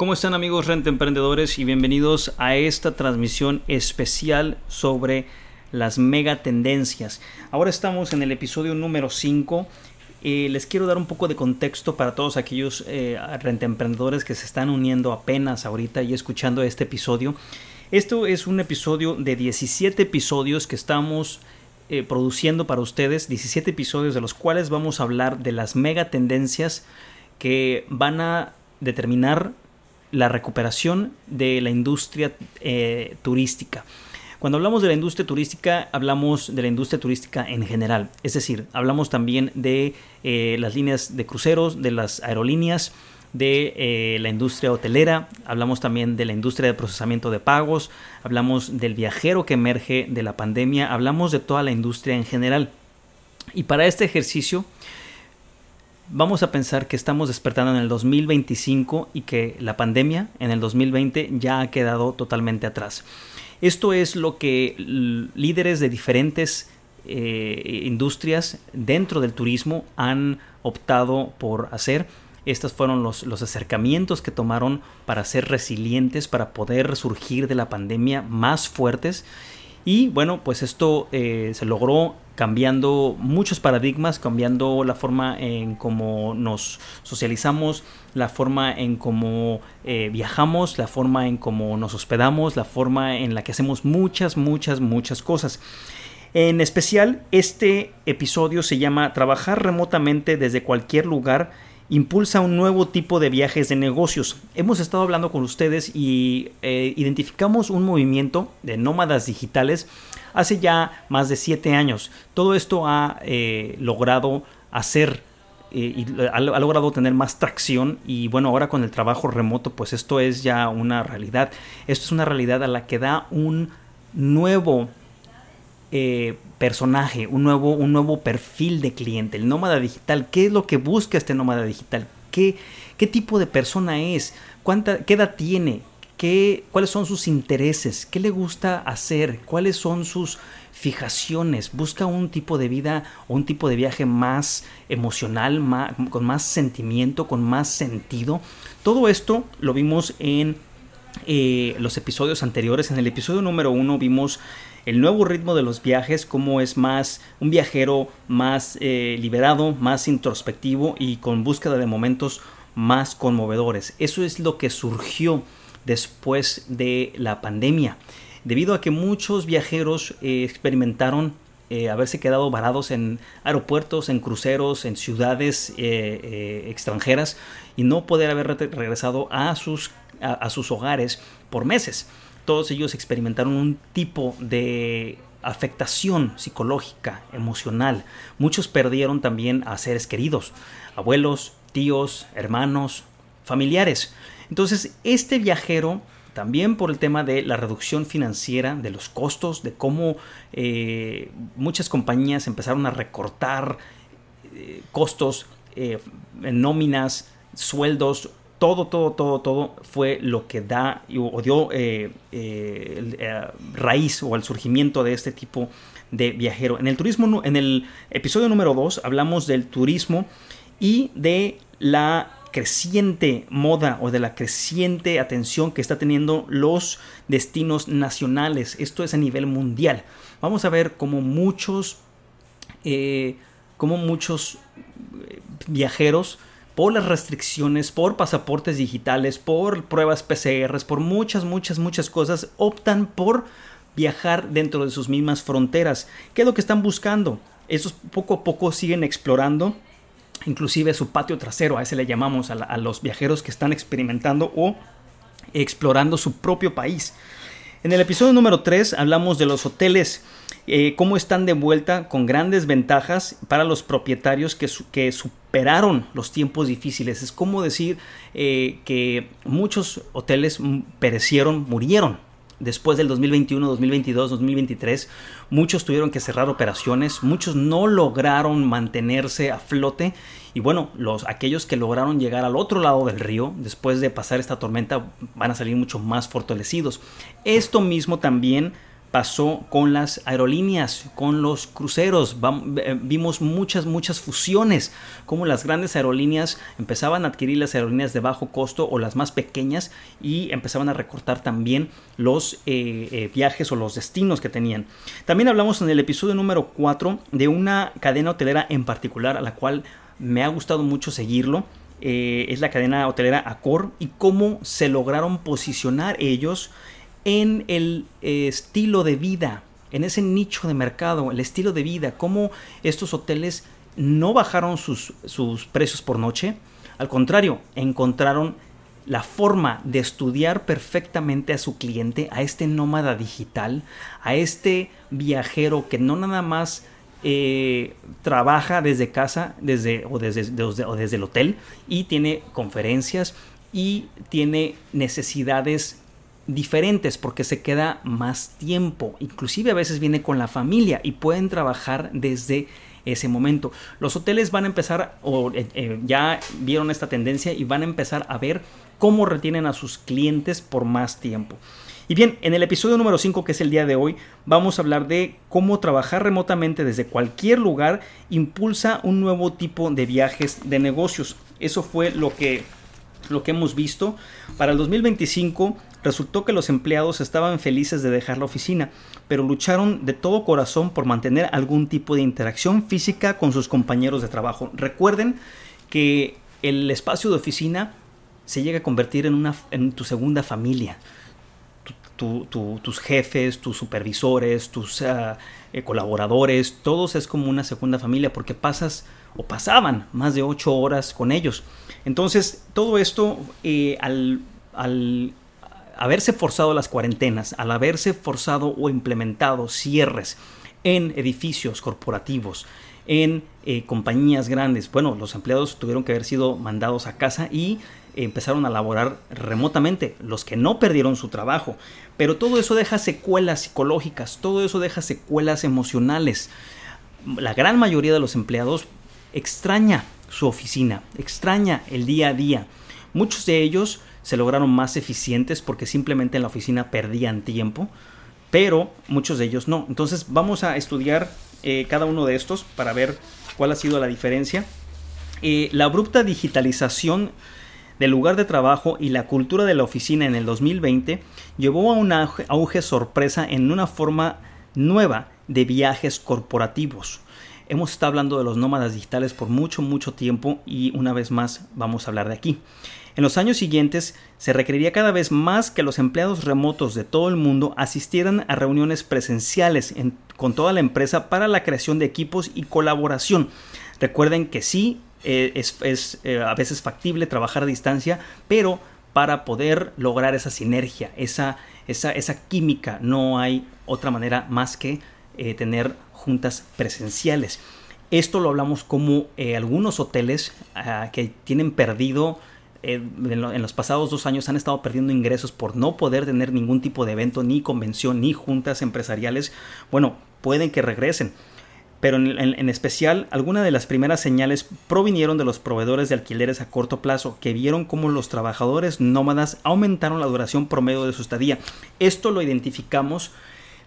¿Cómo están amigos renta emprendedores y bienvenidos a esta transmisión especial sobre las mega tendencias? Ahora estamos en el episodio número 5. Eh, les quiero dar un poco de contexto para todos aquellos eh, emprendedores que se están uniendo apenas ahorita y escuchando este episodio. Esto es un episodio de 17 episodios que estamos eh, produciendo para ustedes, 17 episodios de los cuales vamos a hablar de las mega tendencias que van a determinar la recuperación de la industria eh, turística. Cuando hablamos de la industria turística, hablamos de la industria turística en general. Es decir, hablamos también de eh, las líneas de cruceros, de las aerolíneas, de eh, la industria hotelera, hablamos también de la industria de procesamiento de pagos, hablamos del viajero que emerge de la pandemia, hablamos de toda la industria en general. Y para este ejercicio, vamos a pensar que estamos despertando en el 2025 y que la pandemia en el 2020 ya ha quedado totalmente atrás. Esto es lo que líderes de diferentes eh, industrias dentro del turismo han optado por hacer. Estos fueron los, los acercamientos que tomaron para ser resilientes, para poder surgir de la pandemia más fuertes. Y bueno, pues esto eh, se logró cambiando muchos paradigmas, cambiando la forma en cómo nos socializamos, la forma en cómo eh, viajamos, la forma en cómo nos hospedamos, la forma en la que hacemos muchas, muchas, muchas cosas. En especial, este episodio se llama Trabajar remotamente desde cualquier lugar impulsa un nuevo tipo de viajes de negocios. Hemos estado hablando con ustedes y eh, identificamos un movimiento de nómadas digitales hace ya más de siete años. Todo esto ha eh, logrado hacer eh, y ha, ha logrado tener más tracción y bueno, ahora con el trabajo remoto pues esto es ya una realidad. Esto es una realidad a la que da un nuevo eh, personaje, un nuevo, un nuevo perfil de cliente, el nómada digital. ¿Qué es lo que busca este nómada digital? ¿Qué, qué tipo de persona es? ¿Cuánta, ¿Qué edad tiene? ¿Qué, ¿Cuáles son sus intereses? ¿Qué le gusta hacer? ¿Cuáles son sus fijaciones? ¿Busca un tipo de vida o un tipo de viaje más emocional, con más sentimiento, con más sentido? Todo esto lo vimos en eh, los episodios anteriores. En el episodio número uno vimos el nuevo ritmo de los viajes, cómo es más un viajero más eh, liberado, más introspectivo y con búsqueda de momentos más conmovedores. Eso es lo que surgió después de la pandemia, debido a que muchos viajeros eh, experimentaron eh, haberse quedado varados en aeropuertos, en cruceros, en ciudades extranjeras y no poder haber re- regresado a sus, a sus hogares por meses. Todos ellos experimentaron un tipo de afectación psicológica, emocional. Muchos perdieron también a seres queridos, abuelos, tíos, hermanos, familiares. Entonces, este viajero, también por el tema de la reducción financiera, de los costos, de cómo eh, muchas compañías empezaron a recortar eh, costos, eh, nóminas, sueldos, todo, todo, todo, todo fue lo que da o dio eh, eh, el, eh, raíz o al surgimiento de este tipo de viajero. En el turismo, en el episodio número 2 hablamos del turismo y de la creciente moda o de la creciente atención que está teniendo los destinos nacionales. Esto es a nivel mundial. Vamos a ver cómo muchos, cómo muchos viajeros por las restricciones, por pasaportes digitales, por pruebas PCRs, por muchas, muchas, muchas cosas, optan por viajar dentro de sus mismas fronteras. ¿Qué es lo que están buscando? Esos poco a poco siguen explorando inclusive su patio trasero, a ese le llamamos a, a los viajeros que están experimentando o explorando su propio país. En el episodio número 3 hablamos de los hoteles, eh, cómo están de vuelta con grandes ventajas para los propietarios que, superaron los tiempos difíciles. Es como decir eh, que muchos hoteles perecieron, murieron después del 2021, 2022, 2023, muchos tuvieron que cerrar operaciones, muchos no lograron mantenerse a flote y bueno, los aquellos que lograron llegar al otro lado del río después de pasar esta tormenta van a salir mucho más fortalecidos. Esto mismo también pasó con las aerolíneas, con los cruceros. Eh, vimos muchas, muchas fusiones, como las grandes aerolíneas empezaban a adquirir las aerolíneas de bajo costo o las más pequeñas y empezaban a recortar también los eh, eh, viajes o los destinos que tenían. También hablamos en el episodio número 4 de una cadena hotelera en particular a la cual me ha gustado mucho seguirlo. es la cadena hotelera Accor y cómo se lograron posicionar ellos en el eh, estilo de vida, en ese nicho de mercado, el estilo de vida, cómo estos hoteles no bajaron sus, sus precios por noche, al contrario, encontraron la forma de estudiar perfectamente a su cliente, a este nómada digital, a este viajero que no nada más eh, trabaja desde casa desde, o, desde, o desde el hotel y tiene conferencias y tiene necesidades diferentes porque se queda más tiempo. Inclusive a veces viene con la familia y pueden trabajar desde ese momento. Los hoteles van a empezar, o eh, eh, ya vieron esta tendencia y van a empezar a ver cómo retienen a sus clientes por más tiempo. Y bien, en el episodio número 5, que es el día de hoy, vamos a hablar de cómo trabajar remotamente desde cualquier lugar impulsa un nuevo tipo de viajes de negocios. Eso fue lo que lo que hemos visto. Para el 2025 resultó que los empleados estaban felices de dejar la oficina, pero lucharon de todo corazón por mantener algún tipo de interacción física con sus compañeros de trabajo. Recuerden que el espacio de oficina se llega a convertir en, una, en tu segunda familia. Tus jefes, tus supervisores, tus ah, eh, colaboradores, todos es como una segunda familia porque pasas o pasaban más de ocho horas con ellos. Entonces, todo esto eh, al, haberse forzado las cuarentenas, al haberse forzado o implementado cierres en edificios corporativos, en eh, compañías grandes, bueno, los empleados tuvieron que haber sido mandados a casa y empezaron a laborar remotamente, los que no perdieron su trabajo. Pero todo eso deja secuelas psicológicas, todo eso deja secuelas emocionales. La gran mayoría de los empleados extraña su oficina, extraña el día a día. Muchos de ellos se lograron más eficientes porque simplemente en la oficina perdían tiempo, pero muchos de ellos no. Entonces vamos a estudiar eh, cada uno de estos para ver cuál ha sido la diferencia. Eh, la abrupta digitalización del lugar de trabajo y la cultura de la oficina en el 2020 llevó a un auge sorpresa en una forma nueva de viajes corporativos. Hemos estado hablando de los nómadas digitales por mucho, mucho tiempo y una vez más vamos a hablar de aquí. En los años siguientes se requeriría cada vez más que los empleados remotos de todo el mundo asistieran a reuniones presenciales con toda la empresa para la creación de equipos y colaboración. Recuerden que sí, eh, es, eh, a veces factible trabajar a distancia, pero para poder lograr esa sinergia, esa, esa, esa química, no hay otra manera más que eh, tener juntas presenciales. Esto lo hablamos como algunos hoteles ah, que tienen perdido eh, en, los pasados dos años han estado perdiendo ingresos por no poder tener ningún tipo de evento, ni convención, ni juntas empresariales. Bueno, pueden que regresen. Pero en, en especial, algunas de las primeras señales provinieron de los proveedores de alquileres a corto plazo, que vieron cómo los trabajadores nómadas aumentaron la duración promedio de su estadía. Esto lo identificamos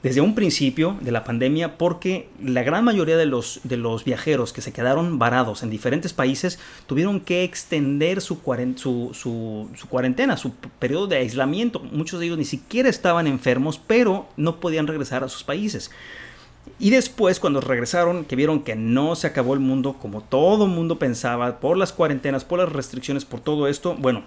desde un principio de la pandemia porque la gran mayoría de los, de los viajeros que se quedaron varados en diferentes países tuvieron que extender su, su, su, cuarentena, su periodo de aislamiento. Muchos de ellos ni siquiera estaban enfermos, pero no podían regresar a sus países. Y después, cuando regresaron, que vieron que no se acabó el mundo como todo mundo pensaba, por las cuarentenas, por las restricciones, por todo esto, bueno,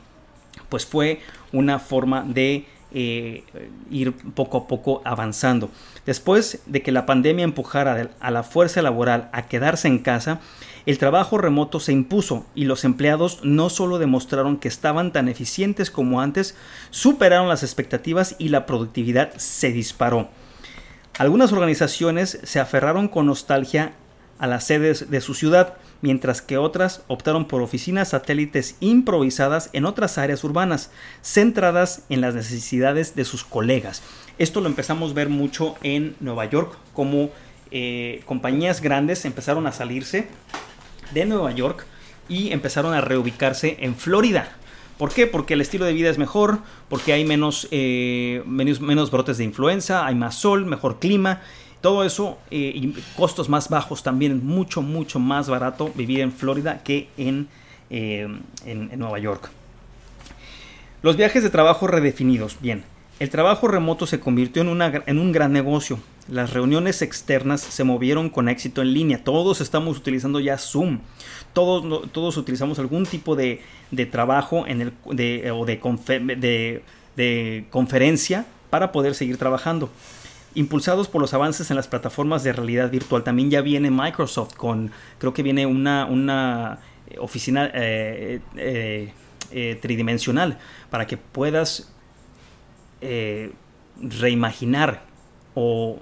pues fue una forma de eh, ir poco a poco avanzando. Después de que la pandemia empujara a la fuerza laboral a quedarse en casa, el trabajo remoto se impuso y los empleados no solo demostraron que estaban tan eficientes como antes, superaron las expectativas y la productividad se disparó. Algunas organizaciones se aferraron con nostalgia a las sedes de su ciudad, mientras que otras optaron por oficinas satélites improvisadas en otras áreas urbanas, centradas en las necesidades de sus colegas. Esto lo empezamos a ver mucho en Nueva York, como eh, compañías grandes empezaron a salirse de Nueva York y empezaron a reubicarse en Florida. ¿Por qué? Porque el estilo de vida es mejor, porque hay menos, eh, menos, menos brotes de influenza, hay más sol, mejor clima todo eso eh, y costos más bajos también, mucho, mucho más barato vivir en Florida que en, eh, en, Nueva York. Los viajes de trabajo redefinidos. Bien, el trabajo remoto se convirtió en, una, en un gran negocio. Las reuniones externas se movieron con éxito en línea. Todos estamos utilizando ya Zoom. Todos, todos utilizamos algún tipo de, de trabajo en el, de, o de, de, de conferencia para poder seguir trabajando impulsados por los avances en las plataformas de realidad virtual. También ya viene Microsoft con, creo que viene una, una eh, oficina eh, eh, tridimensional para que puedas reimaginar o,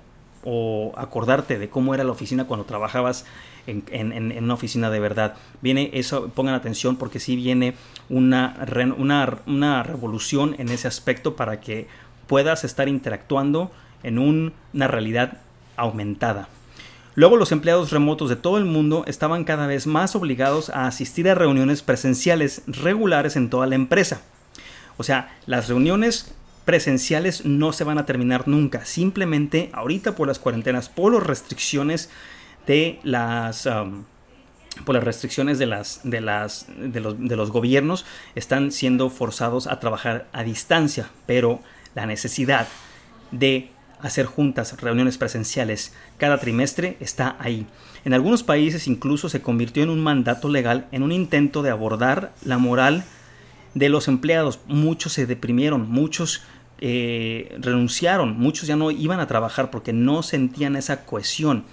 acordarte de cómo era la oficina cuando trabajabas en, una oficina de verdad. Viene eso, pongan atención porque sí viene una, una, una revolución en ese aspecto para que puedas estar interactuando en una realidad aumentada. Luego los empleados remotos de todo el mundo estaban cada vez más obligados a asistir a reuniones presenciales regulares en toda la empresa. O sea, las reuniones presenciales no se van a terminar nunca. Simplemente ahorita por las cuarentenas, por las restricciones de las... Um, por las restricciones de, las, de, las, de, los, de los gobiernos están siendo forzados a trabajar a distancia, pero la necesidad de hacer juntas, reuniones presenciales cada trimestre está ahí. En algunos países incluso se convirtió en un mandato legal en un intento de abordar la moral de los empleados. Muchos se deprimieron, muchos eh, renunciaron, muchos ya no iban a trabajar porque no sentían esa cohesión.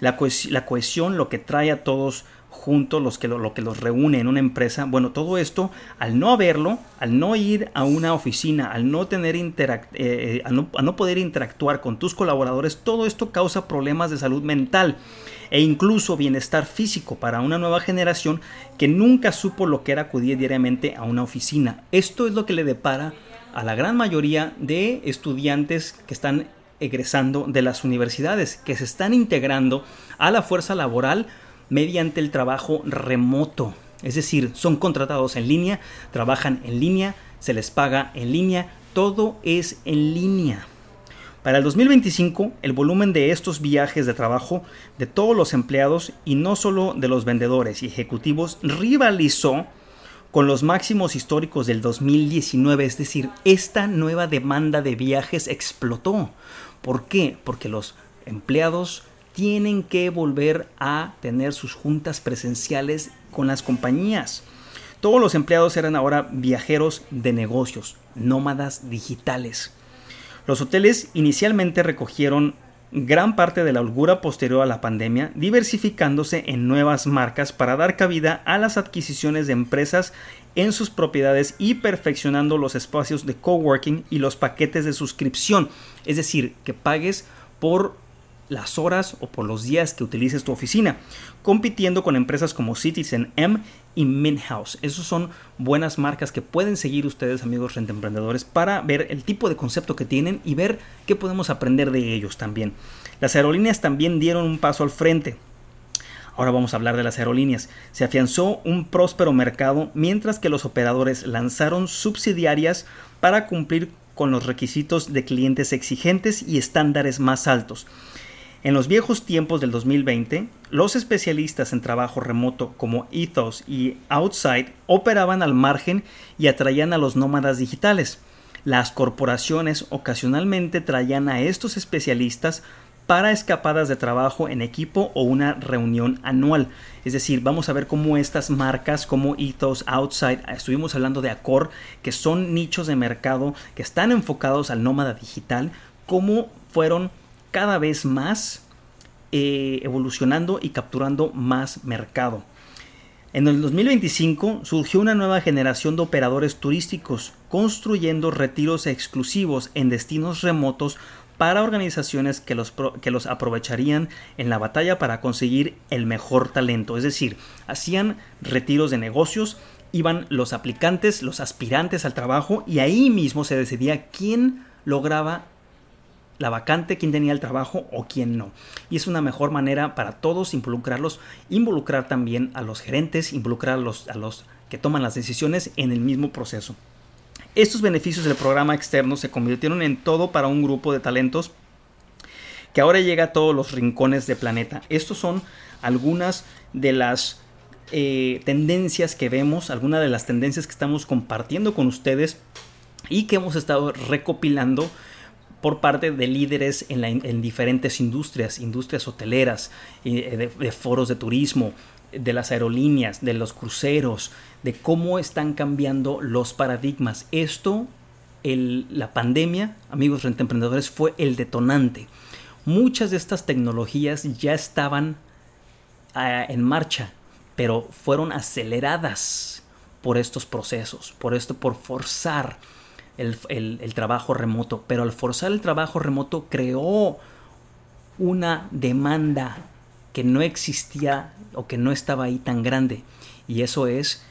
La, cohesión lo que trae a todos juntos, los que lo, que los reúne en una empresa. Bueno, todo esto, al no verlo, al no ir a una oficina, al no tener eh, eh, no, no poder interactuar con tus colaboradores, todo esto causa problemas de salud mental e incluso bienestar físico para una nueva generación que nunca supo lo que era acudir diariamente a una oficina. Esto es lo que le depara a la gran mayoría de estudiantes que están egresando de las universidades, que se están integrando a la fuerza laboral mediante el trabajo remoto. Es decir, son contratados en línea, trabajan en línea, se les paga en línea, todo es en línea. Para el 2025, el volumen de estos viajes de trabajo de todos los empleados y no solo de los vendedores y ejecutivos rivalizó con los máximos históricos del 2019, es decir, esta nueva demanda de viajes explotó. ¿Por qué? Porque los empleados tienen que volver a tener sus juntas presenciales con las compañías. Todos los empleados eran ahora viajeros de negocios, nómadas digitales. Los hoteles inicialmente recogieron gran parte de la holgura posterior a la pandemia, diversificándose en nuevas marcas para dar cabida a las adquisiciones de empresas en sus propiedades y perfeccionando los espacios de coworking y los paquetes de suscripción, es decir, que pagues por las horas o por los días que utilices tu oficina, compitiendo con empresas como Citizen M y Minhouse. Esas son buenas marcas que pueden seguir ustedes, amigos renta emprendedores, para ver el tipo de concepto que tienen y ver qué podemos aprender de ellos también. Las aerolíneas también dieron un paso al frente. Ahora vamos a hablar de las aerolíneas. Se afianzó un próspero mercado mientras que los operadores lanzaron subsidiarias para cumplir con los requisitos de clientes exigentes y estándares más altos. En los viejos tiempos del 2020, los especialistas en trabajo remoto como Ethos y Outside operaban al margen y atraían a los nómadas digitales. Las corporaciones ocasionalmente traían a estos especialistas para escapadas de trabajo en equipo o una reunión anual. Es decir, vamos a ver cómo estas marcas como Ethos, Outside, estuvimos hablando de Accor, que son nichos de mercado que están enfocados al nómada digital, cómo fueron cada vez más eh, evolucionando y capturando más mercado. En el 2025 surgió una nueva generación de operadores turísticos, construyendo retiros exclusivos en destinos remotos para organizaciones que los, que los aprovecharían en la batalla para conseguir el mejor talento. Es decir, hacían retiros de negocios, iban los aplicantes, los aspirantes al trabajo y ahí mismo se decidía quién lograba la vacante, quién tenía el trabajo o quién no. Y es una mejor manera para todos involucrarlos, involucrar también a los gerentes, involucrar a los, que toman las decisiones en el mismo proceso. Estos beneficios del programa externo se convirtieron en todo para un grupo de talentos que ahora llega a todos los rincones del planeta. Estos son algunas de las eh, tendencias que vemos, algunas de las tendencias que estamos compartiendo con ustedes y que hemos estado recopilando por parte de líderes en, diferentes industrias, industrias hoteleras, eh, de, foros de turismo, de las aerolíneas, de los cruceros, de cómo están cambiando los paradigmas. Esto, la pandemia, amigos emprendedores, fue el detonante. Muchas de estas tecnologías ya estaban ah, en marcha, pero fueron aceleradas por estos procesos, por esto, por forzar el, trabajo remoto. Pero al forzar el trabajo remoto creó una demanda que no existía o que no estaba ahí tan grande. Y eso es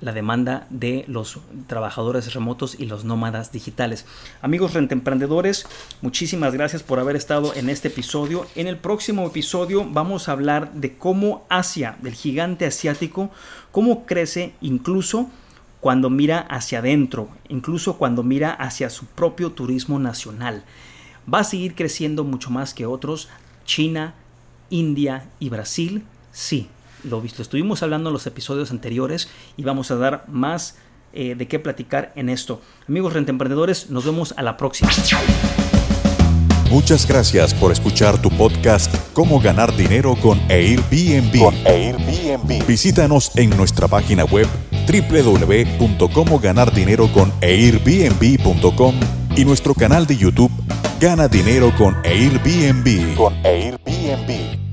la demanda de los trabajadores remotos y los nómadas digitales. Amigos rentemprendedores, muchísimas gracias por haber estado en este episodio. En el próximo episodio vamos a hablar de cómo Asia, del gigante asiático, cómo crece incluso cuando mira hacia adentro, incluso cuando mira hacia su propio turismo nacional. Va a seguir creciendo mucho más que otros. China, India y Brasil, sí, lo visto. Estuvimos hablando en los episodios anteriores y vamos a dar más eh, de qué platicar en esto. Amigos rentemprendedores, nos vemos a la próxima. Muchas gracias por escuchar tu podcast Cómo ganar dinero con Airbnb. Con Airbnb. Visítanos en nuestra página web www.comoganardineroconairbnb.com y nuestro canal de YouTube Gana Dinero con Airbnb. Con Airbnb.